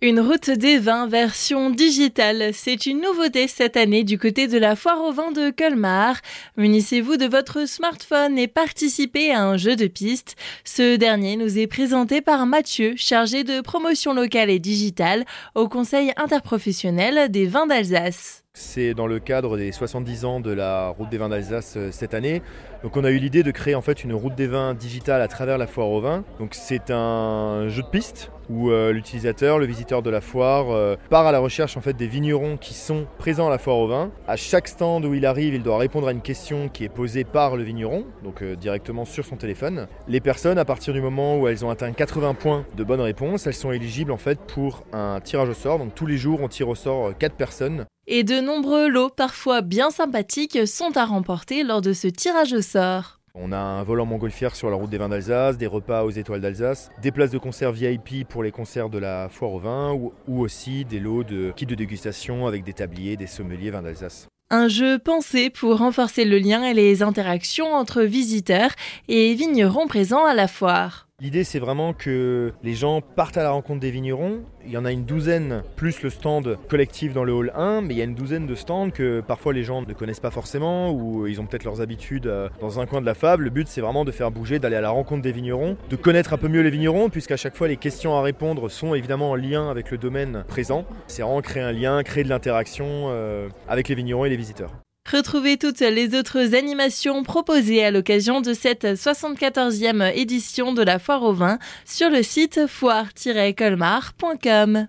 Une route des vins version digitale, c'est une nouveauté cette année du côté de la foire au vin de Colmar. Munissez-vous de votre smartphone et participez à un jeu de piste. Ce dernier nous est présenté par Mathieu, chargé de promotion locale et digitale au Conseil interprofessionnel des vins d'Alsace. C'est dans le cadre des 70 ans de la route des vins d'Alsace euh, cette année. Donc on a eu l'idée de créer en fait une route des vins digitale à travers la foire au vin. Donc c'est un jeu de piste où euh, l'utilisateur, le visiteur de la foire euh, part à la recherche en fait des vignerons qui sont présents à la foire au vin. À chaque stand où il arrive, il doit répondre à une question qui est posée par le vigneron, donc directement sur son téléphone. Les personnes à partir du moment où elles ont atteint 80 points de bonnes réponses, elles sont éligibles en fait pour un tirage au sort. Donc tous les jours on tire au sort 4 personnes et de nombreux lots, parfois bien sympathiques, sont à remporter lors de ce tirage au sort. On a un vol en montgolfière sur la route des vins d'Alsace, des repas aux étoiles d'Alsace, des places de concert VIP pour les concerts de la foire au vin ou, aussi des lots de kits de dégustation avec des tabliers, des sommeliers vins d'Alsace. Un jeu pensé pour renforcer le lien et les interactions entre visiteurs et vignerons présents à la foire. L'idée, c'est vraiment que les gens partent à la rencontre des vignerons. Il y en a une douzaine, plus le stand collectif dans le hall 1, mais il y a une douzaine de stands que parfois les gens ne connaissent pas forcément ou ils ont peut-être leurs habitudes euh, dans un coin de la fable. Le but, c'est vraiment de faire bouger, d'aller à la rencontre des vignerons, de connaître un peu mieux les vignerons, puisqu'à chaque fois, les questions à répondre sont évidemment en lien avec le domaine présent. C'est vraiment créer un lien, créer de l'interaction euh, avec les vignerons et les visiteurs. Retrouvez toutes les autres animations proposées à l'occasion de cette 74e édition de la Foire au vin sur le site foire-colmar.com.